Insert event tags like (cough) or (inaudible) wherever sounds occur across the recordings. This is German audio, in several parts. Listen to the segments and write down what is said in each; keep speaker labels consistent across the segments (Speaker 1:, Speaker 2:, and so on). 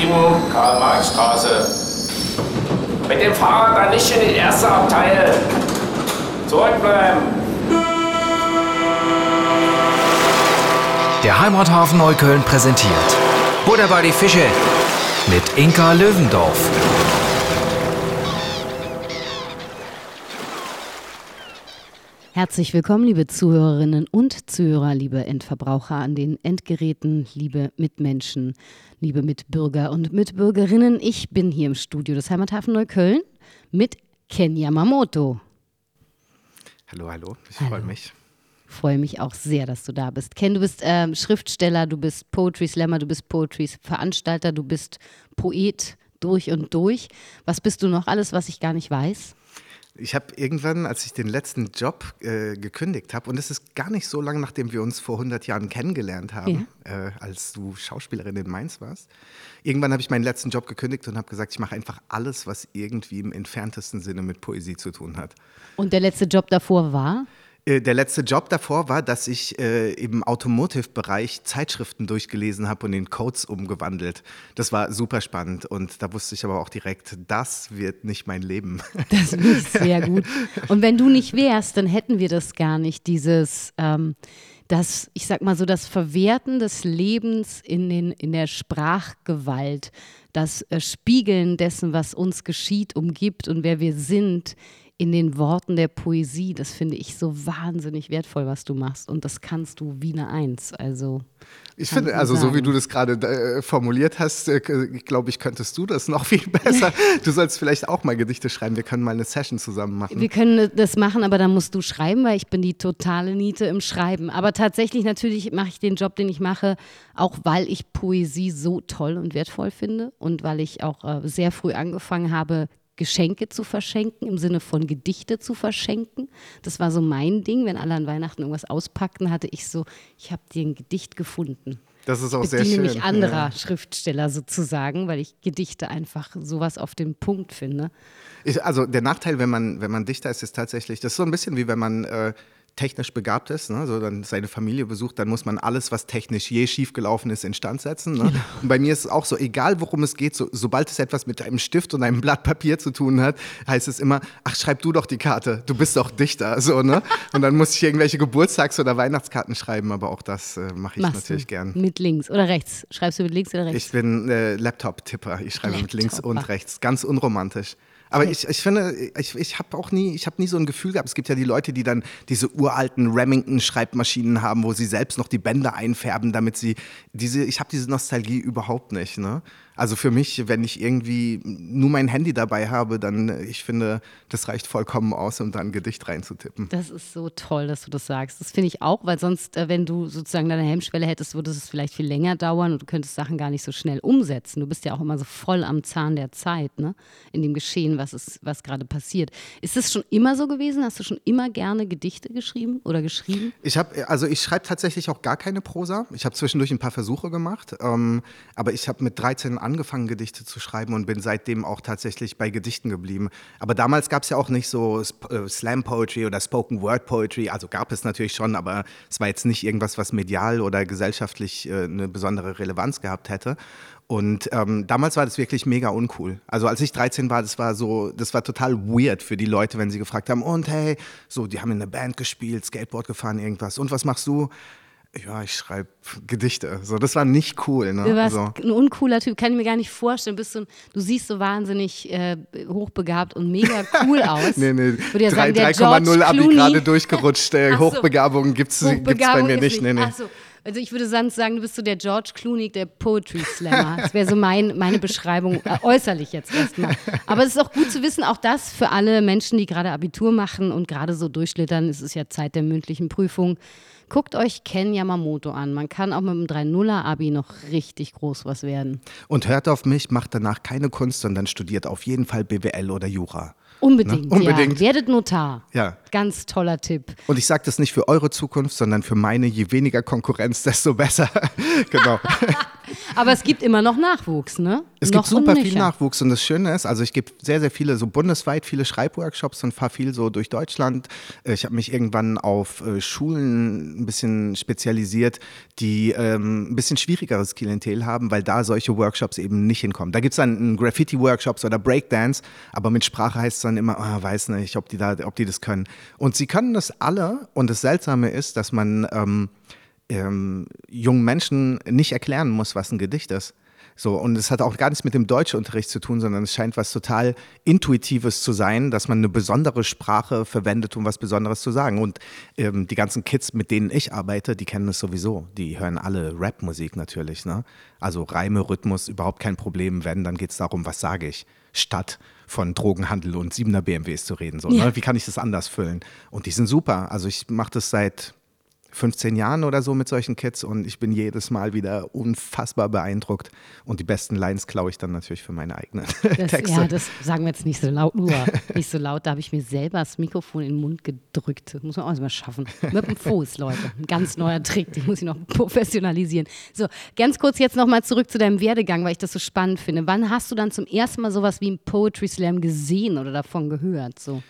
Speaker 1: 7, Karl-Marx-Straße. Mit dem Fahrrad dann nicht in die erste Abteil. Zurückbleiben.
Speaker 2: Der Heimathafen Neukölln präsentiert Butter bei die Fische mit Inka Löwendorf.
Speaker 3: Herzlich willkommen, liebe Zuhörerinnen und Zuhörer, liebe Endverbraucher an den Endgeräten, liebe Mitmenschen, liebe Mitbürger und Mitbürgerinnen. Ich bin hier im Studio des Heimathafen Neukölln mit Ken Yamamoto.
Speaker 4: Hallo, hallo, ich freue mich.
Speaker 3: Ich freue mich auch sehr, dass du da bist. Ken, du bist ähm, Schriftsteller, du bist Poetry Slammer, du bist Poetry Veranstalter, du bist Poet durch und durch. Was bist du noch alles, was ich gar nicht weiß?
Speaker 4: Ich habe irgendwann, als ich den letzten Job äh, gekündigt habe, und es ist gar nicht so lange, nachdem wir uns vor 100 Jahren kennengelernt haben, ja. äh, als du Schauspielerin in Mainz warst, irgendwann habe ich meinen letzten Job gekündigt und habe gesagt, ich mache einfach alles, was irgendwie im entferntesten Sinne mit Poesie zu tun hat.
Speaker 3: Und der letzte Job davor war?
Speaker 4: Äh, der letzte Job davor war, dass ich äh, im Automotive-Bereich Zeitschriften durchgelesen habe und in Codes umgewandelt. Das war super spannend und da wusste ich aber auch direkt, das wird nicht mein Leben. (laughs)
Speaker 3: Das ist sehr gut. Und wenn du nicht wärst, dann hätten wir das gar nicht, dieses, ähm, das, ich sag mal so, das Verwerten des Lebens in, den, in der Sprachgewalt, das äh, Spiegeln dessen, was uns geschieht, umgibt und wer wir sind in den Worten der Poesie. Das finde ich so wahnsinnig wertvoll, was du machst. Und das kannst du wie eine Eins. Also.
Speaker 4: Ich finde, also sagen. so wie du das gerade äh, formuliert hast, äh, glaube ich, könntest du das noch (laughs) viel besser. du sollst vielleicht auch mal Gedichte schreiben. Wir können mal eine Session zusammen machen.
Speaker 3: Wir können das machen, aber dann musst du schreiben, weil ich bin die totale Niete im Schreiben. Aber tatsächlich, natürlich mache ich den Job, den ich mache, auch weil ich Poesie so toll und wertvoll finde und weil ich auch äh, sehr früh angefangen habe, Geschenke zu verschenken, im Sinne von Gedichte zu verschenken. Das war so mein Ding. Wenn alle an Weihnachten irgendwas auspackten, hatte ich so, ich habe dir ein Gedicht gefunden.
Speaker 4: Das ist auch
Speaker 3: ich
Speaker 4: sehr schön.
Speaker 3: mich anderer ja. Schriftsteller sozusagen, weil ich Gedichte einfach sowas auf den Punkt finde.
Speaker 4: Ich, also der Nachteil, wenn man, wenn man Dichter ist, ist tatsächlich, das ist so ein bisschen wie wenn man äh, technisch begabt ist, ne, so dann seine Familie besucht, dann muss man alles, was technisch je schiefgelaufen ist, instand setzen. Ne? Genau. Und bei mir ist es auch so, egal worum es geht, so, sobald es etwas mit einem Stift und einem Blatt Papier zu tun hat, heißt es immer, ach, schreib du doch die Karte, du bist doch Dichter. So, ne? (laughs) Und dann muss ich irgendwelche Geburtstags- oder Weihnachtskarten schreiben, aber auch das äh, mache ich Machst natürlich gern.
Speaker 3: Mit links oder rechts? Schreibst du mit links oder rechts?
Speaker 4: Ich bin äh, Laptop-Tipper, ich schreibe Laptop mit links und rechts, ganz unromantisch. Aber ich, ich finde, ich, ich habe auch nie, ich habe nie so ein Gefühl gehabt. Es gibt ja die Leute, die dann diese uralten Remington-Schreibmaschinen haben, wo sie selbst noch die Bänder einfärben, damit sie diese, ich habe diese Nostalgie überhaupt nicht. Ne? Also für mich, wenn ich irgendwie nur mein Handy dabei habe, dann, äh, ich finde, das reicht vollkommen aus, um dann ein Gedicht reinzutippen.
Speaker 3: Das ist so toll, dass du das sagst. Das finde ich auch, weil sonst, äh, wenn du sozusagen deine Hemmschwelle hättest, würde es vielleicht viel länger dauern und du könntest Sachen gar nicht so schnell umsetzen. Du bist ja auch immer so voll am Zahn der Zeit, ne? In dem Geschehen, was, ist, was gerade passiert. Ist das schon immer so gewesen? Hast du schon immer gerne Gedichte geschrieben oder geschrieben?
Speaker 4: Ich habe, also ich schreibe tatsächlich auch gar keine Prosa. Ich habe zwischendurch ein paar Versuche gemacht, ähm, aber ich habe mit 13 Jahren angefangen, Gedichte zu schreiben und bin seitdem auch tatsächlich bei Gedichten geblieben. Aber damals gab es ja auch nicht so äh, Slam Poetry oder Spoken Word Poetry. Also gab es natürlich schon, aber es war jetzt nicht irgendwas, was medial oder gesellschaftlich äh, eine besondere Relevanz gehabt hätte. Und ähm, damals war das wirklich mega uncool. Also als ich 13 war, das war so, das war total weird für die Leute, wenn sie gefragt haben, und hey, so, die haben in einer Band gespielt, Skateboard gefahren, irgendwas. Und was machst du? Ja, ich schreibe Gedichte. So, das war nicht cool. Ne?
Speaker 3: Du warst so. ein uncooler Typ, kann ich mir gar nicht vorstellen. Bist du, du siehst so wahnsinnig äh, hochbegabt und mega cool (laughs) aus.
Speaker 4: nee, nee. 3,0 Abi gerade durchgerutscht. Äh, (laughs) so. Hochbegabung gibt es bei mir nicht. Nee, nee.
Speaker 3: Ach so. Also ich würde sonst sagen, du bist so der George Clooney der Poetry Slammer. Das wäre so mein, meine Beschreibung, äh, äußerlich jetzt erstmal. Aber es ist auch gut zu wissen, auch das für alle Menschen, die gerade Abitur machen und gerade so durchschlittern, es ist ja Zeit der mündlichen Prüfung. Guckt euch Ken Yamamoto an. Man kann auch mit einem 3-0er-Abi noch richtig groß was werden.
Speaker 4: Und hört auf mich, macht danach keine Kunst, sondern studiert auf jeden Fall BWL oder Jura.
Speaker 3: Unbedingt,
Speaker 4: ne? Unbedingt.
Speaker 3: Ja. Werdet Notar.
Speaker 4: Ja.
Speaker 3: Ganz toller Tipp.
Speaker 4: Und ich sage das nicht für eure Zukunft, sondern für meine. Je weniger Konkurrenz, desto besser. (laughs) genau. (laughs)
Speaker 3: Aber es gibt immer noch Nachwuchs, ne?
Speaker 4: Es
Speaker 3: noch
Speaker 4: gibt super viel. Nachwuchs und das Schöne ist, also ich gebe sehr, sehr viele, so bundesweit viele Schreibworkshops und fahre viel so durch Deutschland. Äh, Ich habe mich irgendwann auf äh, Schulen ein bisschen spezialisiert, die ähm, ein bisschen schwierigeres Klientel haben, weil da solche Workshops eben nicht hinkommen. Da gibt es dann Graffiti-Workshops oder Breakdance, aber mit Sprache heißt es dann immer, ah, weiß nicht, ob die, da, ob die das können. Und sie können das alle und das Seltsame ist, dass man ähm, ähm, jungen Menschen nicht erklären muss, was ein Gedicht ist. So, und es hat auch gar nichts mit dem Deutschunterricht zu tun, sondern es scheint was total Intuitives zu sein, dass man eine besondere Sprache verwendet, um was Besonderes zu sagen. Und ähm, die ganzen Kids, mit denen ich arbeite, die kennen es sowieso. Die hören alle Rapmusik natürlich. Ne? Also Reime, Rhythmus, überhaupt kein Problem. Wenn, dann geht es darum, was sage ich, statt von Drogenhandel und 7er BMWs zu reden. So,
Speaker 3: Ja.
Speaker 4: ne? Wie kann ich das anders füllen? Und die sind super. Also ich mache das seit 15 Jahren oder so mit solchen Kids und ich bin jedes Mal wieder unfassbar beeindruckt. Und die besten Lines klaue ich dann natürlich für meine eigenen (laughs)
Speaker 3: Das,
Speaker 4: Texte.
Speaker 3: ja, das sagen wir jetzt nicht so laut, nur (laughs) nicht so laut. Da habe ich mir selber das Mikrofon in den Mund gedrückt. Das muss man auch erstmal schaffen. Mit dem Fuß, Leute. Ein ganz neuer Trick, den muss ich noch professionalisieren. So, ganz kurz jetzt nochmal zurück zu deinem Werdegang, weil ich das so spannend finde. Wann hast du dann zum ersten Mal sowas wie einen Poetry Slam gesehen oder davon gehört? So.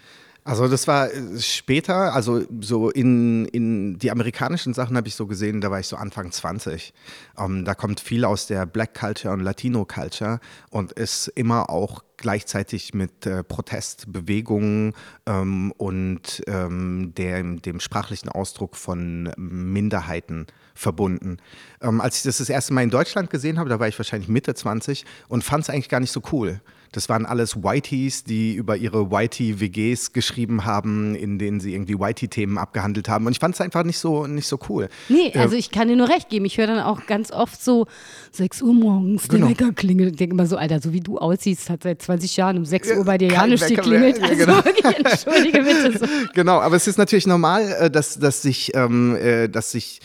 Speaker 4: Also das war äh, später, also so in, in die amerikanischen Sachen habe ich so gesehen, da war ich so Anfang 20. Ähm, da kommt viel aus der Black Culture und Latino Culture und ist immer auch gleichzeitig mit äh, Protestbewegungen ähm, und ähm, dem, dem sprachlichen Ausdruck von Minderheiten verbunden. Ähm, als ich das das erste Mal in Deutschland gesehen habe, da war ich wahrscheinlich Mitte 20 und fand es eigentlich gar nicht so cool. Das waren alles Whiteys, die über ihre Whitey-WGs geschrieben haben, in denen sie irgendwie Whitey-Themen abgehandelt haben. Und ich fand es einfach nicht so, nicht so cool.
Speaker 3: Nee, also ich kann dir nur recht geben. Ich höre dann auch ganz oft so 6 Uhr morgens, der
Speaker 4: Genau.
Speaker 3: Wecker klingelt. Ich denke immer so, Alter, so wie du aussiehst, hat seit 20 Jahren um 6 Uhr bei dir ja
Speaker 4: Wecker
Speaker 3: geklingelt.
Speaker 4: Ja,
Speaker 3: Also
Speaker 4: genau. (laughs)
Speaker 3: wirklich, entschuldige bitte. So. (laughs)
Speaker 4: Genau, aber es ist natürlich normal, äh, dass, dass sich, ähm, äh, dass sich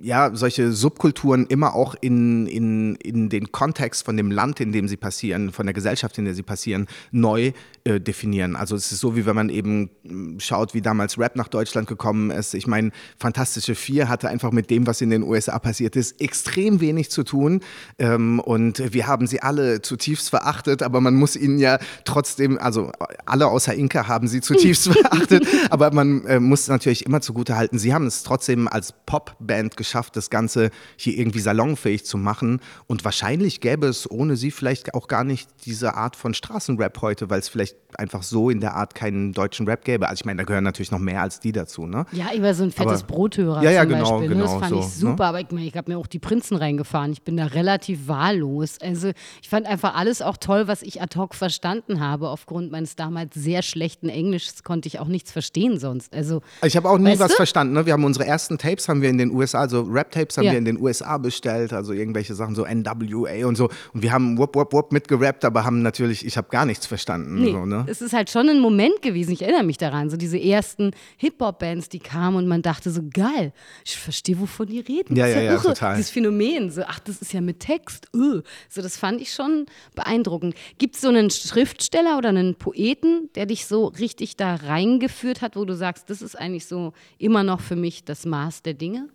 Speaker 4: ja, solche Subkulturen immer auch in, in, in den Kontext von dem Land, in dem sie passieren, von der Gesellschaft, in der sie passieren, neu äh, definieren. Also es ist so, wie wenn man eben mh, schaut, wie damals Rap nach Deutschland gekommen ist. Ich meine, Fantastische Vier hatte einfach mit dem, was in den USA passiert ist, extrem wenig zu tun. Ähm, und wir haben sie alle zutiefst verachtet, aber man muss ihnen ja trotzdem, also alle außer Inka haben sie zutiefst (laughs) verachtet, aber man äh, muss natürlich immer zugute halten, sie haben es trotzdem als Popband geschafft, das Ganze hier irgendwie salonfähig zu machen. Und wahrscheinlich gäbe es ohne sie vielleicht auch gar nicht diese Art von Straßenrap heute, weil es vielleicht einfach so in der Art keinen deutschen Rap gäbe. Also ich meine, da gehören natürlich noch mehr als die dazu, ne?
Speaker 3: Ja, ich war so ein fettes
Speaker 4: Aber-
Speaker 3: Brothörer
Speaker 4: Ja, ja,
Speaker 3: zum
Speaker 4: genau,
Speaker 3: Beispiel. ne? Das
Speaker 4: genau,
Speaker 3: fand
Speaker 4: so,
Speaker 3: ich
Speaker 4: ne?
Speaker 3: super, aber ich, meine, ich habe mir auch die Prinzen reingefahren. Ich bin da relativ wahllos. Also ich fand einfach alles auch toll, was ich ad hoc verstanden habe. Aufgrund meines damals sehr schlechten Englischs konnte ich auch nichts verstehen sonst. Also
Speaker 4: Ich habe auch nie was
Speaker 3: du?
Speaker 4: verstanden. Ne? Wir haben unsere ersten Tapes haben wir in den USA, also Rap-Tapes haben
Speaker 3: Ja.
Speaker 4: wir in den USA bestellt, also irgendwelche Sachen so NWA und so. Und wir haben Wupp Wupp Wupp mitgerappt, aber haben natürlich, ich habe gar nichts verstanden.
Speaker 3: Nee,
Speaker 4: So, ne?
Speaker 3: es ist halt schon ein Moment gewesen, ich erinnere mich daran, so diese ersten Hip-Hop-Bands, die kamen und man dachte so, geil, ich verstehe, wovon die reden.
Speaker 4: Ja,
Speaker 3: Das ist
Speaker 4: ja, ja,
Speaker 3: irre.
Speaker 4: total.
Speaker 3: Dieses Phänomen, so, ach, das ist ja mit Text. öh. So, das fand ich schon beeindruckend. Gibt es so einen Schriftsteller oder einen Poeten, der dich so richtig da reingeführt hat, wo du sagst, das ist eigentlich so immer noch für mich das Maß der Dinge?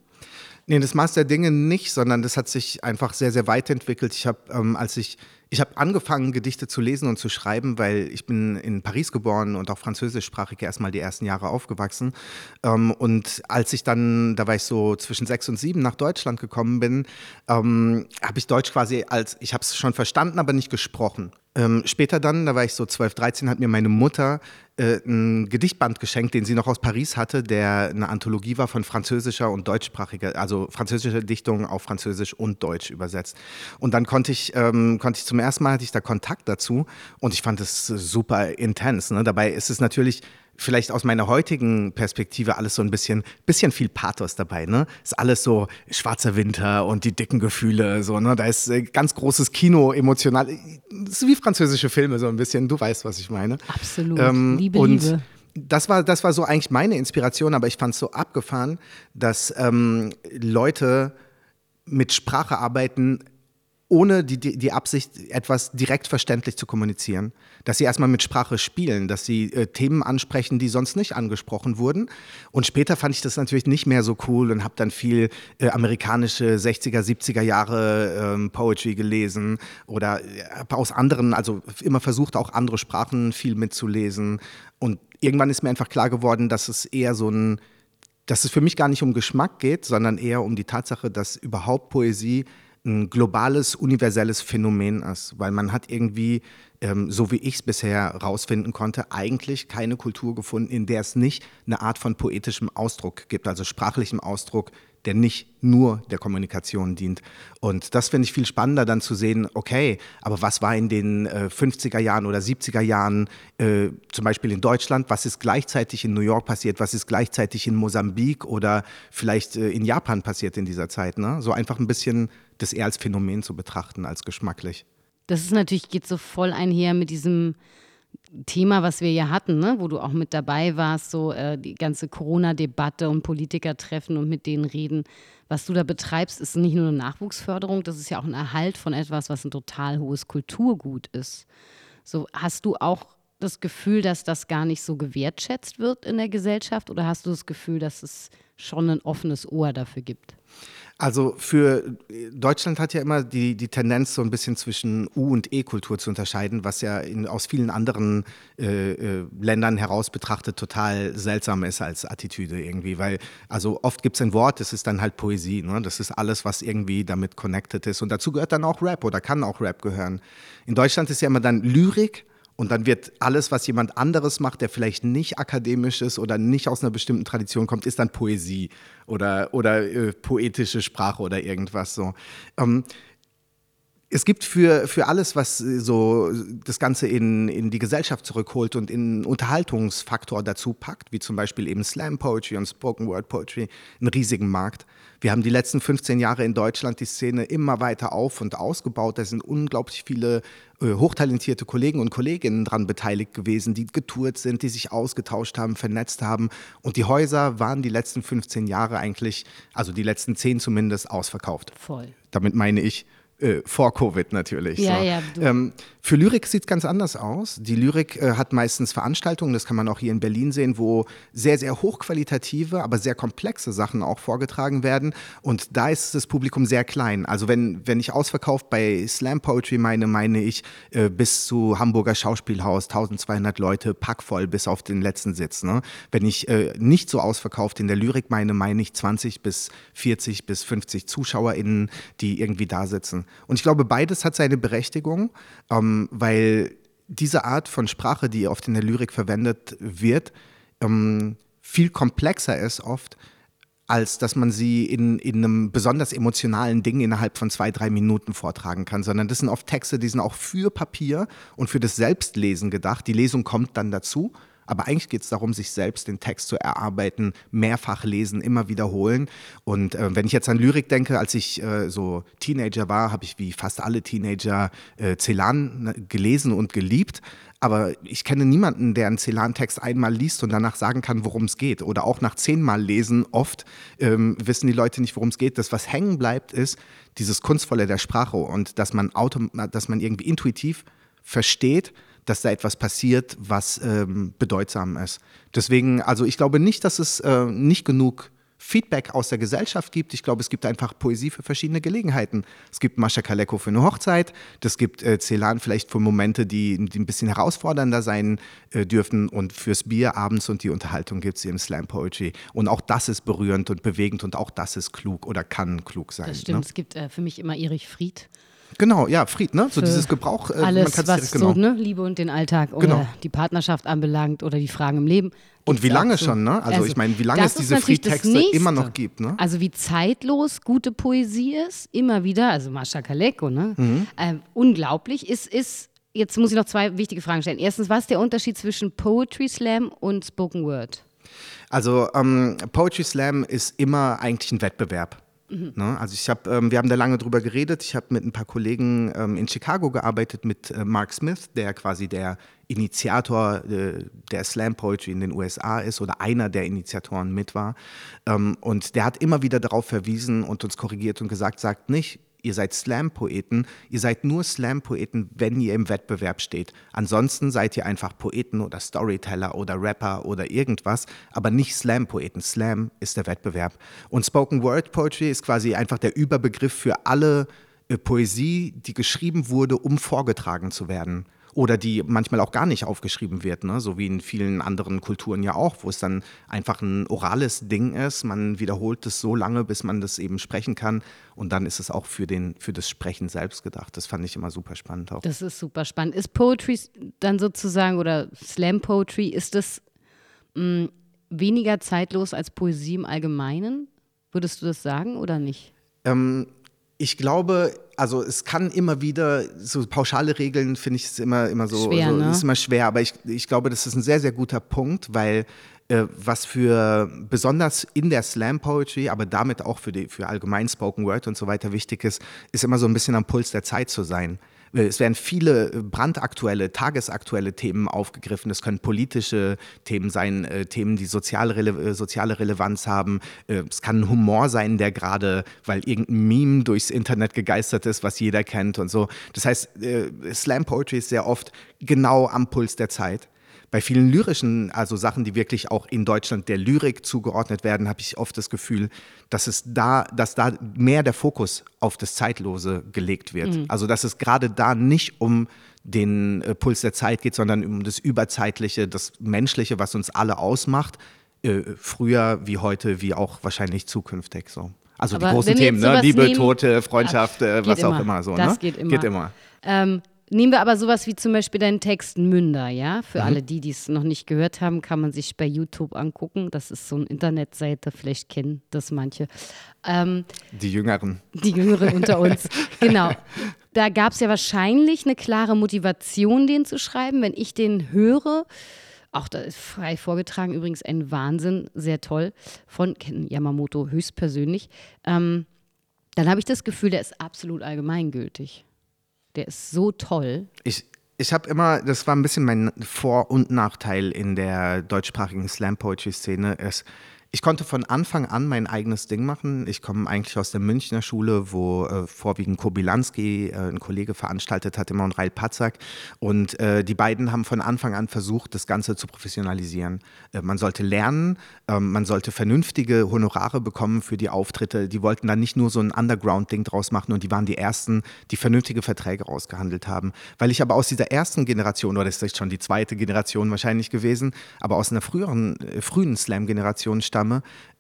Speaker 4: Nee, das Maß der Dinge nicht, sondern das hat sich einfach sehr, sehr weiterentwickelt. Ich habe, ähm, als ich, ich habe angefangen, Gedichte zu lesen und zu schreiben, weil ich bin in Paris geboren und auch französischsprachig erstmal die ersten Jahre aufgewachsen. Ähm, und als ich dann, da war ich so zwischen sechs und sieben nach Deutschland gekommen bin, ähm, habe ich Deutsch quasi als, ich habe es schon verstanden, aber nicht gesprochen. Ähm, später dann, da war ich so 12, 13, hat mir meine Mutter äh, ein Gedichtband geschenkt, den sie noch aus Paris hatte, der eine Anthologie war von französischer und deutschsprachiger, also französische Dichtungen auf Französisch und Deutsch übersetzt. Und dann konnte ich, ähm, konnte ich zum ersten Mal hatte ich da Kontakt dazu und ich fand es super intens. Ne? Dabei ist es natürlich vielleicht aus meiner heutigen Perspektive alles so ein bisschen, bisschen viel Pathos dabei, ne? Ist alles so schwarzer Winter und die dicken Gefühle, so, ne? Da ist äh, ganz großes Kino emotional. Das ist wie französische Filme, so ein bisschen. Du weißt, was ich meine.
Speaker 3: Absolut.
Speaker 4: Ähm,
Speaker 3: Liebe,
Speaker 4: und
Speaker 3: Liebe.
Speaker 4: Das war, das war so eigentlich meine Inspiration, aber ich fand es so abgefahren, dass ähm, Leute mit Sprache arbeiten, ohne die, die, die Absicht, etwas direkt verständlich zu kommunizieren. Dass sie erstmal mit Sprache spielen, dass sie äh, Themen ansprechen, die sonst nicht angesprochen wurden. Und später fand ich das natürlich nicht mehr so cool und habe dann viel äh, amerikanische 60er, 70er Jahre ähm, Poetry gelesen oder äh, aus anderen, also immer versucht auch andere Sprachen viel mitzulesen. Und irgendwann ist mir einfach klar geworden, dass es eher so ein dass es für mich gar nicht um Geschmack geht, sondern eher um die Tatsache, dass überhaupt Poesie ein globales, universelles Phänomen ist, weil man hat irgendwie, ähm, so wie ich es bisher rausfinden konnte, eigentlich keine Kultur gefunden, in der es nicht eine Art von poetischem Ausdruck gibt, also sprachlichem Ausdruck, der nicht nur der Kommunikation dient. Und das finde ich viel spannender, dann zu sehen, okay, aber was war in den äh, 50er Jahren oder 70er Jahren äh, zum Beispiel in Deutschland, was ist gleichzeitig in New York passiert, was ist gleichzeitig in Mosambik oder vielleicht äh, in Japan passiert in dieser Zeit. Ne? So einfach ein bisschen das eher als Phänomen zu betrachten, als geschmacklich.
Speaker 3: Das ist natürlich, geht so voll einher mit diesem Thema, was wir ja hatten, ne? wo du auch mit dabei warst, so äh, die ganze Corona-Debatte und Politikertreffen und mit denen reden. Was du da betreibst, ist nicht nur eine Nachwuchsförderung, das ist ja auch ein Erhalt von etwas, was ein total hohes Kulturgut ist. So, hast du auch das Gefühl, dass das gar nicht so gewertschätzt wird in der Gesellschaft oder hast du das Gefühl, dass es schon ein offenes Ohr dafür gibt?
Speaker 4: Also für Deutschland hat ja immer die, die Tendenz, so ein bisschen zwischen U- und E-Kultur zu unterscheiden, was ja in, aus vielen anderen äh, äh, Ländern heraus betrachtet total seltsam ist als Attitüde irgendwie. Weil, also oft gibt es ein Wort, das ist dann halt Poesie. Ne? Das ist alles, was irgendwie damit connected ist. Und dazu gehört dann auch Rap oder kann auch Rap gehören. In Deutschland ist ja immer dann Lyrik und dann wird alles, was jemand anderes macht, der vielleicht nicht akademisch ist oder nicht aus einer bestimmten Tradition kommt, ist dann Poesie oder, oder äh, poetische Sprache oder irgendwas so. Ähm, es gibt für, für alles, was so das Ganze in, in die Gesellschaft zurückholt und in Unterhaltungsfaktor dazu packt, wie zum Beispiel eben Slam Poetry und Spoken Word Poetry, einen riesigen Markt. Wir haben die letzten 15 Jahre in Deutschland die Szene immer weiter auf und ausgebaut. Da sind unglaublich viele äh, hochtalentierte Kollegen und Kolleginnen daran beteiligt gewesen, die getourt sind, die sich ausgetauscht haben, vernetzt haben. Und die Häuser waren die letzten 15 Jahre eigentlich, also die letzten 10 zumindest, ausverkauft.
Speaker 3: Voll.
Speaker 4: Damit meine ich äh, vor Covid natürlich.
Speaker 3: Ja,
Speaker 4: so.
Speaker 3: ja,
Speaker 4: ähm, für Lyrik sieht es ganz anders aus. Die Lyrik äh, hat meistens Veranstaltungen, das kann man auch hier in Berlin sehen, wo sehr, sehr hochqualitative, aber sehr komplexe Sachen auch vorgetragen werden. Und da ist das Publikum sehr klein. Also wenn, wenn ich ausverkauft bei Slam Poetry meine, meine ich äh, bis zu Hamburger Schauspielhaus, 1200 Leute, packvoll bis auf den letzten Sitz. Ne? Wenn ich äh, nicht so ausverkauft in der Lyrik meine, meine ich 20 bis 40 bis 50 ZuschauerInnen, die irgendwie da sitzen. Und ich glaube, beides hat seine Berechtigung. Ähm, weil diese Art von Sprache, die oft in der Lyrik verwendet wird, ähm, viel komplexer ist oft, als dass man sie in, in einem besonders emotionalen Ding innerhalb von zwei, drei Minuten vortragen kann, sondern das sind oft Texte, die sind auch für Papier und für das Selbstlesen gedacht. Die Lesung kommt dann dazu aber eigentlich geht es darum, sich selbst den Text zu erarbeiten, mehrfach lesen, immer wiederholen. Und äh, wenn ich jetzt an Lyrik denke, als ich äh, so Teenager war, habe ich wie fast alle Teenager äh, Celan ne, gelesen und geliebt. Aber ich kenne niemanden, der einen Celan-Text einmal liest und danach sagen kann, worum es geht. Oder auch nach zehnmal Lesen oft ähm, wissen die Leute nicht, worum es geht. Das, was hängen bleibt, ist dieses Kunstvolle der Sprache und dass man, dass man irgendwie intuitiv versteht, dass da etwas passiert, was ähm, bedeutsam ist. Deswegen, also ich glaube nicht, dass es äh, nicht genug Feedback aus der Gesellschaft gibt. Ich glaube, es gibt einfach Poesie für verschiedene Gelegenheiten. Es gibt Mascha Kaleko für eine Hochzeit, das gibt äh, Celan vielleicht für Momente, die, die ein bisschen herausfordernder sein äh, dürfen und fürs Bier abends und die Unterhaltung gibt es im Slam Poetry. Und auch das ist berührend und bewegend und auch das ist klug oder kann klug sein.
Speaker 3: Das stimmt,
Speaker 4: ne?
Speaker 3: es gibt äh, für mich immer Erich Fried.
Speaker 4: Genau, ja, Fried, ne? So dieses Gebrauch. Äh,
Speaker 3: Alles,
Speaker 4: man
Speaker 3: was
Speaker 4: direkt, genau.
Speaker 3: so ne, Liebe und den Alltag oder
Speaker 4: Genau.
Speaker 3: die Partnerschaft anbelangt oder die Fragen im Leben.
Speaker 4: Und wie lange
Speaker 3: so.
Speaker 4: schon, ne? Also, ich meine, wie lange es diese Fried-Texte immer noch gibt, ne?
Speaker 3: Also wie zeitlos gute Poesie ist, immer wieder, also Mascha Kaleko, ne?
Speaker 4: Mhm.
Speaker 3: Ähm, unglaublich, ist, ist, jetzt muss ich noch zwei wichtige Fragen stellen. Erstens, was ist der Unterschied zwischen Poetry Slam und Spoken Word?
Speaker 4: Also ähm, Poetry Slam ist immer eigentlich ein Wettbewerb. Ne? Also ich habe, ähm, wir haben da lange drüber geredet. Ich habe mit ein paar Kollegen ähm, in Chicago gearbeitet mit äh, Mark Smith, der quasi der Initiator äh, der Slam Poetry in den USA ist oder einer der Initiatoren mit war. Ähm, und der hat immer wieder darauf verwiesen und uns korrigiert und gesagt, sagt nicht, ihr seid Slam-Poeten, ihr seid nur Slam-Poeten, wenn ihr im Wettbewerb steht. Ansonsten seid ihr einfach Poeten oder Storyteller oder Rapper oder irgendwas, aber nicht Slam-Poeten. Slam ist der Wettbewerb. Und Spoken Word Poetry ist quasi einfach der Überbegriff für alle äh, Poesie, die geschrieben wurde, um vorgetragen zu werden oder die manchmal auch gar nicht aufgeschrieben wird, ne? so wie in vielen anderen Kulturen ja auch, wo es dann einfach ein orales Ding ist. Man wiederholt es so lange, bis man das eben sprechen kann und dann ist es auch für, den, für das Sprechen selbst gedacht. Das fand ich immer super spannend auch.
Speaker 3: Das ist super spannend. Ist Poetry dann sozusagen oder Slam Poetry, ist das mh, weniger zeitlos als Poesie im Allgemeinen? Würdest du das sagen oder nicht?
Speaker 4: Ähm, ich glaube, also es kann immer wieder, so pauschale Regeln finde ich es immer, immer so,
Speaker 3: schwer,
Speaker 4: so
Speaker 3: ne?
Speaker 4: ist immer schwer, aber ich, ich glaube, das ist ein sehr, sehr guter Punkt, weil äh, was für besonders in der Slam Poetry, aber damit auch für, die, für allgemein Spoken Word und so weiter wichtig ist, ist immer so ein bisschen am Puls der Zeit zu sein. Äh, es werden viele brandaktuelle, tagesaktuelle Themen aufgegriffen. Es können politische Themen sein, äh, Themen, die soziale, Rele äh, soziale Relevanz haben. Äh, es kann Humor sein, der gerade, weil irgendein Meme durchs Internet gegeistert ist, was jeder kennt und so. Das heißt, äh, Slam Poetry ist sehr oft genau am Puls der Zeit bei vielen lyrischen, also Sachen, die wirklich auch in Deutschland der Lyrik zugeordnet werden, habe ich oft das Gefühl, dass es da, dass da mehr der Fokus auf das Zeitlose gelegt wird. Mhm. Also dass es gerade da nicht um den äh, Puls der Zeit geht, sondern um das Überzeitliche, das Menschliche, was uns alle ausmacht, äh, früher wie heute, wie auch wahrscheinlich zukünftig so. Also
Speaker 3: Aber
Speaker 4: die großen Themen, ne? Liebe,
Speaker 3: nehmen-
Speaker 4: Tote, Freundschaft, äh, was auch
Speaker 3: immer.
Speaker 4: immer so.
Speaker 3: Das
Speaker 4: ne?
Speaker 3: geht immer.
Speaker 4: Geht immer.
Speaker 3: Ähm, nehmen wir aber sowas wie zum Beispiel deinen Text Münder, ja? Für
Speaker 4: Mhm.
Speaker 3: alle die, die es noch nicht gehört haben, kann man sich bei YouTube angucken. Das ist so eine Internetseite, vielleicht kennen das manche. Ähm,
Speaker 4: Die Jüngeren.
Speaker 3: die Jüngeren unter uns. (laughs) Genau. Da gab es ja wahrscheinlich eine klare Motivation, den zu schreiben. Wenn ich den höre, auch da ist frei vorgetragen, übrigens ein Wahnsinn, sehr toll, von Ken Yamamoto höchstpersönlich, ähm, dann habe ich das Gefühl, der ist absolut allgemeingültig. Der ist so toll.
Speaker 4: Ich, ich habe immer, das war ein bisschen mein Vor- und Nachteil in der deutschsprachigen Slam-Poetry-Szene. Es- Ich konnte von Anfang an mein eigenes Ding machen. Ich komme eigentlich aus der Münchner Schule, wo äh, vorwiegend Kobilanski, äh, ein Kollege, veranstaltet hat, immer und Rail Patzak. Und äh, die beiden haben von Anfang an versucht, das Ganze zu professionalisieren. Äh, man sollte lernen, ähm, man sollte vernünftige Honorare bekommen für die Auftritte. Die wollten dann nicht nur so ein Underground-Ding draus machen und die waren die Ersten, die vernünftige Verträge rausgehandelt haben. Weil ich aber aus dieser ersten Generation, oder das ist schon die zweite Generation wahrscheinlich gewesen, aber aus einer früheren, äh, frühen Slam-Generation stamme,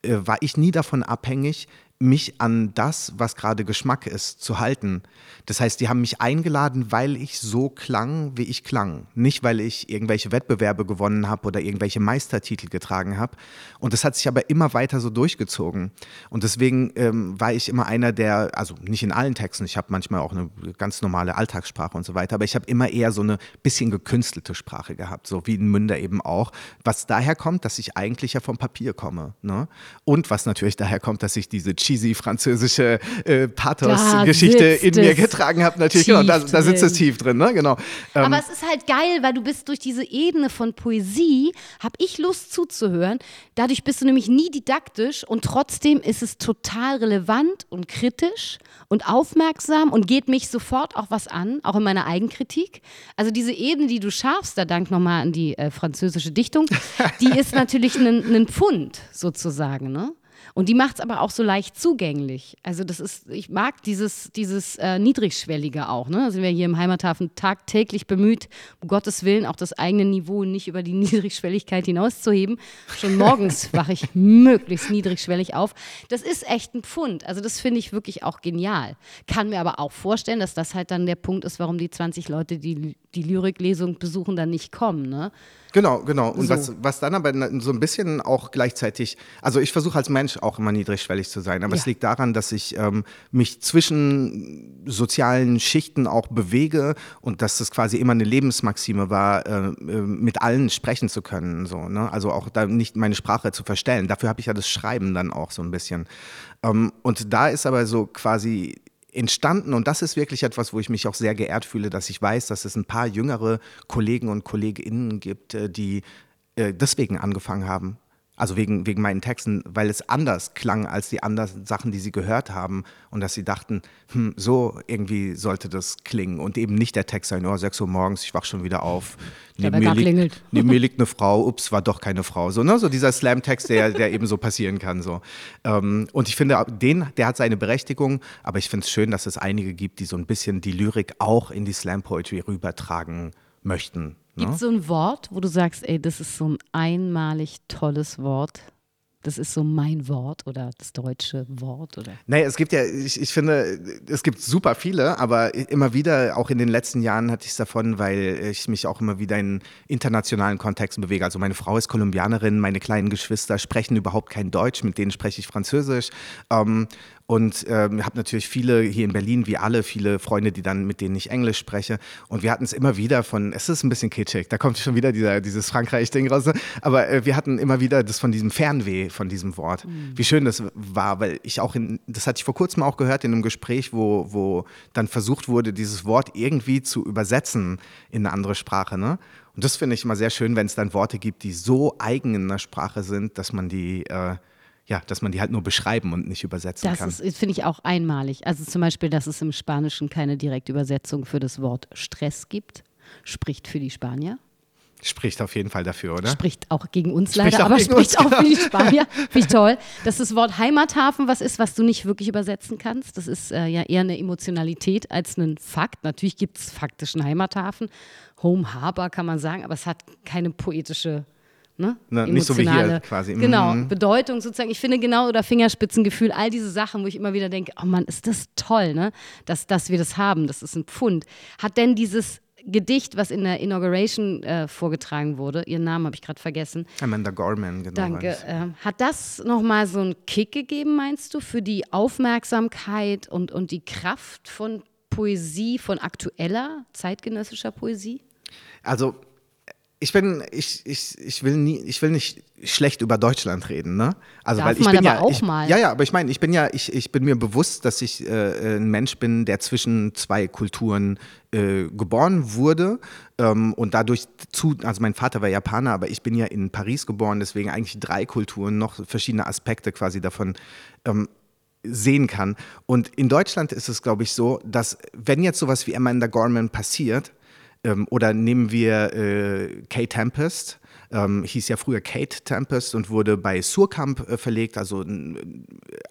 Speaker 4: äh, war ich nie davon abhängig, mich an das, was gerade Geschmack ist, zu halten. Das heißt, die haben mich eingeladen, weil ich so klang, wie ich klang. Nicht, weil ich irgendwelche Wettbewerbe gewonnen habe oder irgendwelche Meistertitel getragen habe. Und das hat sich aber immer weiter so durchgezogen. Und deswegen ähm, war ich immer einer, der, also nicht in allen Texten, ich habe manchmal auch eine ganz normale Alltagssprache und so weiter, aber ich habe immer eher so eine bisschen gekünstelte Sprache gehabt, so wie in Münder eben auch. Was daher kommt, dass ich eigentlich ja vom Papier komme. Ne? Und was natürlich daher kommt, dass ich diese cheesy französische äh, Pathos-Geschichte in mir getragen habe. Natürlich, genau, da, da sitzt es tief drin, ne? Genau. Ähm,
Speaker 3: Aber es ist halt geil, weil du bist durch diese Ebene von Poesie, habe ich Lust zuzuhören. Dadurch bist du nämlich nie didaktisch und trotzdem ist es total relevant und kritisch und aufmerksam und geht mich sofort auch was an, auch in meiner Eigenkritik. Also diese Ebene, die du schaffst, da dank nochmal an die äh, französische Dichtung, die ist (laughs) natürlich ein, ein Pfund sozusagen, ne? Und die macht es aber auch so leicht zugänglich. Also das ist, ich mag dieses, dieses äh, Niedrigschwellige auch. Ne? Da sind wir hier im Heimathafen tagtäglich bemüht, um Gottes Willen auch das eigene Niveau nicht über die (laughs) Niedrigschwelligkeit hinauszuheben. Schon morgens (laughs) wache ich möglichst niedrigschwellig auf. Das ist echt ein Pfund. Also das finde ich wirklich auch genial. Kann mir aber auch vorstellen, dass das halt dann der Punkt ist, warum die 20 Leute, die die Lyriklesung besuchen, dann nicht kommen. Ne?
Speaker 4: Genau, genau. Und
Speaker 3: So.
Speaker 4: was, was dann aber so ein bisschen auch gleichzeitig, also ich versuche als Mensch auch immer niedrigschwellig zu sein, aber es
Speaker 3: Ja.
Speaker 4: liegt daran, dass ich ähm, mich zwischen sozialen Schichten auch bewege und dass das quasi immer eine Lebensmaxime war, äh, äh, mit allen sprechen zu können. So, ne? Also auch da nicht meine Sprache zu verstellen. Dafür habe ich ja das Schreiben dann auch so ein bisschen. Ähm, und da ist aber so quasi entstanden und das ist wirklich etwas, wo ich mich auch sehr geehrt fühle, dass ich weiß, dass es ein paar jüngere Kollegen und Kolleginnen gibt, äh, die äh, deswegen angefangen haben. Also wegen, wegen meinen Texten, weil es anders klang als die anderen Sachen, die sie gehört haben. Und dass sie dachten, hm, so irgendwie sollte das klingen. Und eben nicht der Text sein, oh, 6 Uhr morgens, ich wach schon wieder auf.
Speaker 3: Neben mir, liegt, (laughs)
Speaker 4: neben mir liegt eine (laughs) Frau, ups, war doch keine Frau. So, ne? so dieser Slam-Text, der, der eben so passieren kann. So. Ähm, und ich finde, den, der hat seine Berechtigung, aber ich finde es schön, dass es einige gibt, die so ein bisschen die Lyrik auch in die Slam-Poetry rübertragen möchten.
Speaker 3: Gibt es ne? so ein Wort, wo du sagst, ey, das ist so ein einmalig tolles Wort? Das ist so mein Wort oder das deutsche Wort oder?
Speaker 4: Naja, es gibt ja, ich, ich finde, es gibt super viele, aber immer wieder, auch in den letzten Jahren hatte ich es davon, weil ich mich auch immer wieder in internationalen Kontexten bewege. Also meine Frau ist Kolumbianerin, meine kleinen Geschwister sprechen überhaupt kein Deutsch, mit denen spreche ich Französisch. Ähm, und ähm, habe natürlich viele hier in Berlin, wie alle, viele Freunde, die dann mit denen ich Englisch spreche. Und wir hatten es immer wieder von, es ist ein bisschen kitschig, da kommt schon wieder dieser, dieses Frankreich-Ding raus. Aber äh, wir hatten immer wieder das von diesem Fernweh von diesem Wort. Mhm. Wie schön das war, weil ich auch in, das hatte ich vor kurzem auch gehört in einem Gespräch, wo, wo dann versucht wurde, dieses Wort irgendwie zu übersetzen in eine andere Sprache. Ne? Und das finde ich immer sehr schön, wenn es dann Worte gibt, die so eigen in einer Sprache sind, dass man die äh, ja, dass man die halt nur beschreiben und nicht übersetzen
Speaker 3: das
Speaker 4: kann.
Speaker 3: Das finde ich auch einmalig. Also zum Beispiel, dass es im Spanischen keine Direktübersetzung für das Wort Stress gibt, spricht für die Spanier.
Speaker 4: Spricht auf jeden Fall dafür, oder?
Speaker 3: Spricht auch gegen uns spricht leider, aber spricht uns, auch für die Spanier. (laughs) Finde ich toll. Dass das Wort Heimathafen was ist, was du nicht wirklich übersetzen kannst. Das ist äh, ja eher eine Emotionalität als ein Fakt. Natürlich gibt es faktischen Heimathafen. Home Harbor kann man sagen, aber es hat keine poetische Ne?
Speaker 4: Na, nicht so wie hier quasi.
Speaker 3: Genau, mhm. Bedeutung sozusagen. Ich finde genau, oder Fingerspitzengefühl, all diese Sachen, wo ich immer wieder denke, oh Mann, ist das toll, ne? dass, dass wir das haben, das ist ein Pfund. Hat denn dieses Gedicht, was in der Inauguration äh, vorgetragen wurde, ihren Namen habe ich gerade vergessen.
Speaker 4: Amanda Gorman, genau.
Speaker 3: Danke. Äh, hat das nochmal so einen Kick gegeben, meinst du, für die Aufmerksamkeit und, und die Kraft von Poesie, von aktueller zeitgenössischer Poesie?
Speaker 4: Also ich bin, ich, ich, ich will nie, ich will nicht schlecht über Deutschland reden, ne?
Speaker 3: Also
Speaker 4: Darf
Speaker 3: weil ich
Speaker 4: bin
Speaker 3: aber
Speaker 4: ja,
Speaker 3: auch
Speaker 4: ich,
Speaker 3: mal.
Speaker 4: ja, ja, aber ich meine, ich bin ja, ich, ich bin mir bewusst, dass ich äh, ein Mensch bin, der zwischen zwei Kulturen äh, geboren wurde ähm, und dadurch zu, also mein Vater war Japaner, aber ich bin ja in Paris geboren, deswegen eigentlich drei Kulturen, noch verschiedene Aspekte quasi davon. Ähm, sehen kann. Und in Deutschland ist es, glaube ich, so, dass wenn jetzt sowas wie Amanda Gorman passiert, ähm, oder nehmen wir äh, Kate Tempest, ähm, hieß ja früher Kate Tempest und wurde bei Surkamp äh, verlegt, also eine äh,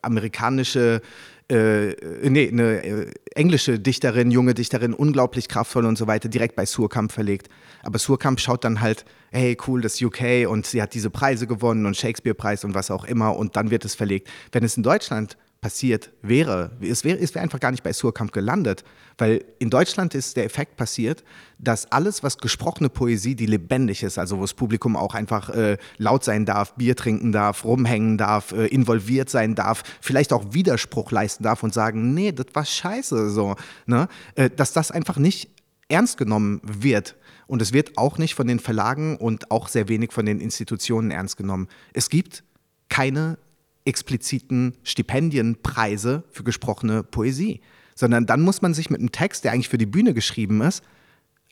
Speaker 4: amerikanische, äh, äh, nee, eine äh, englische Dichterin, junge Dichterin, unglaublich kraftvoll und so weiter, direkt bei Surkamp verlegt. Aber Surkamp schaut dann halt, hey, cool, das UK und sie hat diese Preise gewonnen und Shakespeare-Preis und was auch immer und dann wird es verlegt. Wenn es in Deutschland passiert wäre. Es wäre, es wäre einfach gar nicht bei Surkamp gelandet, weil in Deutschland ist der Effekt passiert, dass alles, was gesprochene Poesie, die lebendig ist, also wo das Publikum auch einfach äh, laut sein darf, Bier trinken darf, rumhängen darf, äh, involviert sein darf, vielleicht auch Widerspruch leisten darf und sagen, nee, das war scheiße, so, ne? Äh, dass das einfach nicht ernst genommen wird. Und es wird auch nicht von den Verlagen und auch sehr wenig von den Institutionen ernst genommen. Es gibt keine expliziten Stipendienpreise für gesprochene Poesie, sondern dann muss man sich mit einem Text, der eigentlich für die Bühne geschrieben ist,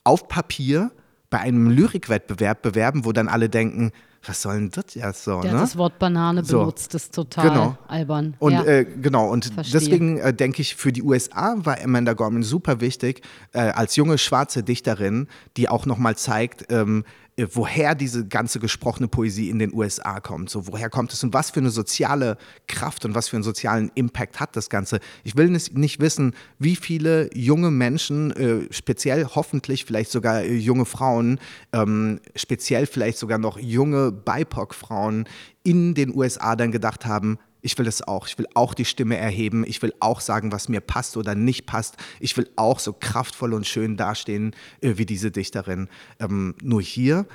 Speaker 4: auf Papier bei einem Lyrikwettbewerb bewerben, wo dann alle denken, was soll denn das jetzt so?
Speaker 3: Der
Speaker 4: ne?
Speaker 3: das Wort Banane so. benutzt, das ist total genau. albern.
Speaker 4: Und ja. äh, genau, und Verstehe. deswegen äh, denke ich, für die USA war Amanda Gorman super wichtig, äh, als junge schwarze Dichterin, die auch nochmal zeigt, ähm, äh, woher diese ganze gesprochene Poesie in den USA kommt. So, woher kommt es und was für eine soziale Kraft und was für einen sozialen Impact hat das Ganze. Ich will nicht wissen, wie viele junge Menschen, äh, speziell hoffentlich vielleicht sogar äh, junge Frauen, ähm, speziell vielleicht sogar noch junge BIPOC-Frauen in den USA dann gedacht haben, ich will es auch. Ich will auch die Stimme erheben. Ich will auch sagen, was mir passt oder nicht passt. Ich will auch so kraftvoll und schön dastehen äh, wie diese Dichterin. Ähm, nur hier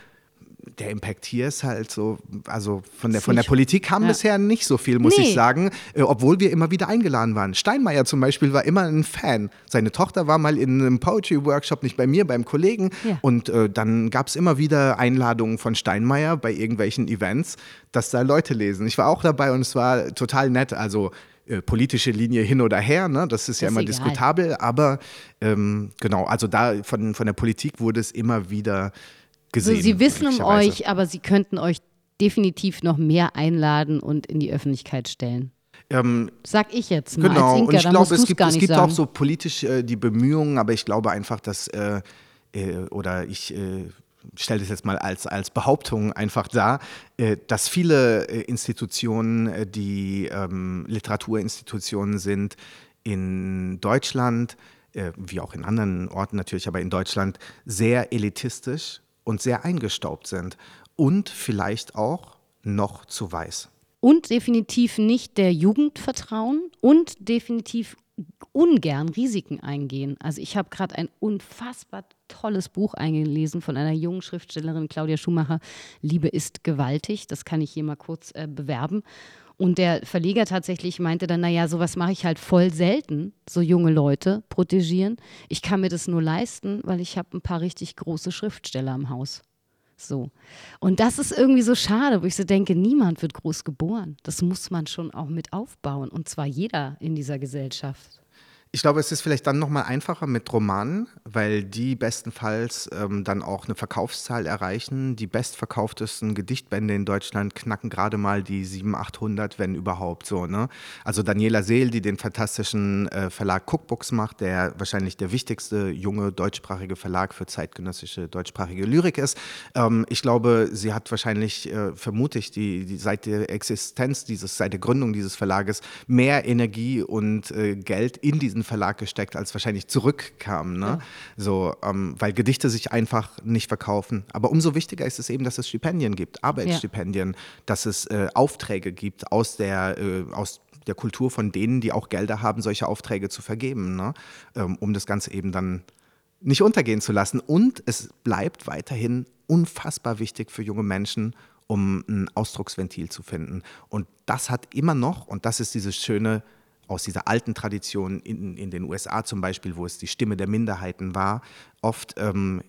Speaker 4: der Impact hier ist halt so, also von der, von der Politik kam ja. bisher nicht so viel, muss nee. ich sagen, äh, obwohl wir immer wieder eingeladen waren. Steinmeier zum Beispiel war immer ein Fan. Seine Tochter war mal in einem Poetry-Workshop, nicht bei mir, beim Kollegen. Ja. Und äh, dann gab es immer wieder Einladungen von Steinmeier bei irgendwelchen Events, dass da Leute lesen. Ich war auch dabei und es war total nett. Also äh, politische Linie hin oder her, ne? das ist ja immer egal. diskutabel, aber ähm, genau, also da von, von der Politik wurde es immer wieder gesehen.
Speaker 3: Also sie wissen um euch, aber sie könnten euch definitiv noch mehr einladen und in die Öffentlichkeit stellen.
Speaker 4: Ähm,
Speaker 3: Sag ich jetzt mal
Speaker 4: genau,
Speaker 3: Inka,
Speaker 4: und ich glaube, es gibt, es gibt auch so politisch äh, die Bemühungen, aber ich glaube einfach, dass, äh, äh, oder ich äh, stelle das jetzt mal als, als Behauptung einfach dar, äh, dass viele äh, Institutionen, die ähm, Literaturinstitutionen sind, in Deutschland, wie auch in anderen Orten natürlich, aber in Deutschland sehr elitistisch und sehr eingestaubt sind und vielleicht auch noch zu weiß.
Speaker 3: und definitiv nicht der Jugend vertrauen und definitiv ungern Risiken eingehen. Also ich habe gerade ein unfassbar tolles Buch eingelesen von einer jungen Schriftstellerin, Claudia Schumacher, Liebe ist gewaltig. Das kann ich hier mal kurz äh, bewerben. Und der Verleger tatsächlich meinte dann, naja, sowas mache ich halt voll selten, so junge Leute protegieren. Ich kann mir das nur leisten, weil ich habe ein paar richtig große Schriftsteller im Haus. So. Und das ist irgendwie so schade, wo ich so denke, niemand wird groß geboren. Das muss man schon auch mit aufbauen. Und zwar jeder in dieser Gesellschaft.
Speaker 4: Ich glaube, es ist vielleicht dann nochmal einfacher mit Romanen, weil die bestenfalls ähm, dann auch eine Verkaufszahl erreichen. Die bestverkauftesten Gedichtbände in Deutschland knacken gerade mal die 700, 800, wenn überhaupt so. Ne? Also Daniela Seel, die den fantastischen äh, Verlag Cookbooks macht, der wahrscheinlich der wichtigste junge deutschsprachige Verlag für zeitgenössische deutschsprachige Lyrik ist. Ähm, ich glaube, sie hat wahrscheinlich, äh, vermute die, die, seit der Existenz dieses, seit der Gründung dieses Verlages mehr Energie und äh, Geld in diesen Verlag gesteckt, als wahrscheinlich zurückkam. Ne? So, ähm, weil Gedichte sich einfach nicht verkaufen. Aber umso wichtiger ist es eben, dass es Stipendien gibt, Arbeitsstipendien, dass es äh, Aufträge gibt aus der, äh, aus der Kultur von denen, die auch Gelder haben, solche Aufträge zu vergeben, ne? ähm, um das Ganze eben dann nicht untergehen zu lassen. Und es bleibt weiterhin unfassbar wichtig für junge Menschen, um ein Ausdrucksventil zu finden. Und das hat immer noch, und das ist dieses schöne aus dieser alten Tradition in, in den USA zum Beispiel, wo es die Stimme der Minderheiten war, oft, ähm,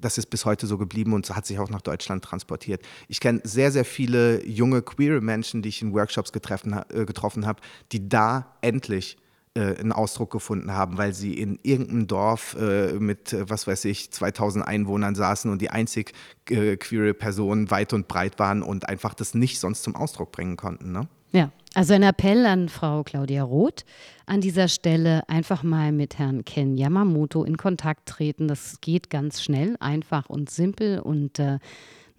Speaker 4: das ist bis heute so geblieben und hat sich auch nach Deutschland transportiert. Ich kenne sehr, sehr viele junge queere Menschen, die ich in Workshops getreffen, äh, getroffen habe, die da endlich äh, einen Ausdruck gefunden haben, weil sie in irgendeinem Dorf äh, mit, äh, was weiß ich, 2000 Einwohnern saßen und die einzig äh, queere Person weit und breit waren und einfach das nicht sonst zum Ausdruck bringen konnten. Ne?
Speaker 3: Ja, also ein Appell an Frau Claudia Roth an dieser Stelle, einfach mal mit Herrn Ken Yamamoto in Kontakt treten. Das geht ganz schnell, einfach und simpel. Und äh,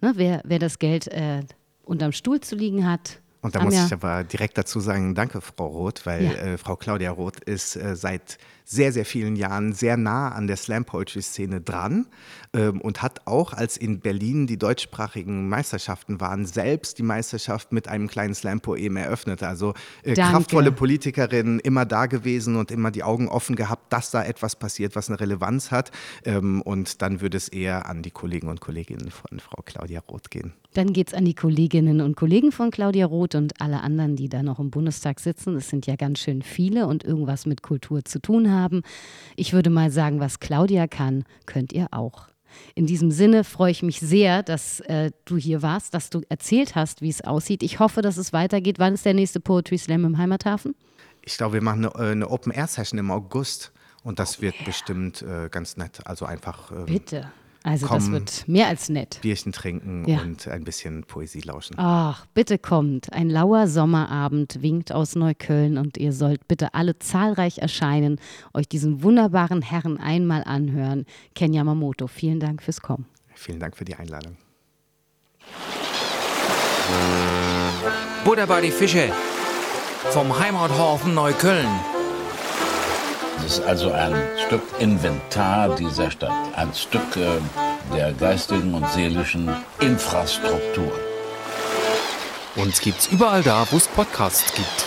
Speaker 3: ne, wer, wer das Geld äh, unterm Stuhl zu liegen hat,
Speaker 4: Und da
Speaker 3: haben
Speaker 4: muss
Speaker 3: ja-
Speaker 4: ich aber direkt dazu sagen, danke, Frau Roth, weil
Speaker 3: Ja.
Speaker 4: äh, Frau Claudia Roth ist äh, seit sehr, sehr vielen Jahren sehr nah an der Slam-Poetry-Szene dran ähm, und hat auch, als in Berlin die deutschsprachigen Meisterschaften waren, selbst die Meisterschaft mit einem kleinen Slam-Poem eröffnet. Also äh, kraftvolle Politikerin, immer da gewesen und immer die Augen offen gehabt, dass da etwas passiert, was eine Relevanz hat. Ähm, und dann würde es eher an die Kollegen und Kolleginnen von Frau Claudia Roth gehen.
Speaker 3: Dann geht es an die Kolleginnen und Kollegen von Claudia Roth und alle anderen, die da noch im Bundestag sitzen. Es sind ja ganz schön viele und irgendwas mit Kultur zu tun haben. Ich würde mal sagen, was Claudia kann, könnt ihr auch. In diesem Sinne freue ich mich sehr, dass äh, du hier warst, dass du erzählt hast, wie es aussieht. Ich hoffe, dass es weitergeht. Wann ist der nächste Poetry Slam im Heimathafen?
Speaker 4: Ich glaube, wir machen eine, äh, eine Open-Air-Session im August und das wird bestimmt äh, ganz nett. Also einfach ähm,
Speaker 3: Bitte. Also das
Speaker 4: Komm.
Speaker 3: wird mehr als nett.
Speaker 4: Bierchen trinken
Speaker 3: Ja.
Speaker 4: und ein bisschen Poesie lauschen.
Speaker 3: Ach, bitte kommt. Ein lauer Sommerabend winkt aus Neukölln und ihr sollt bitte alle zahlreich erscheinen, euch diesen wunderbaren Herren einmal anhören. Ken Yamamoto, vielen Dank fürs Kommen.
Speaker 4: Vielen Dank für die Einladung.
Speaker 2: Buddha bei die Fische. Vom Heimathafen Neukölln.
Speaker 5: Es ist also ein Stück Inventar dieser Stadt, ein Stück äh, der geistigen und seelischen Infrastruktur.
Speaker 6: Uns gibt's überall da, wo es Podcasts gibt.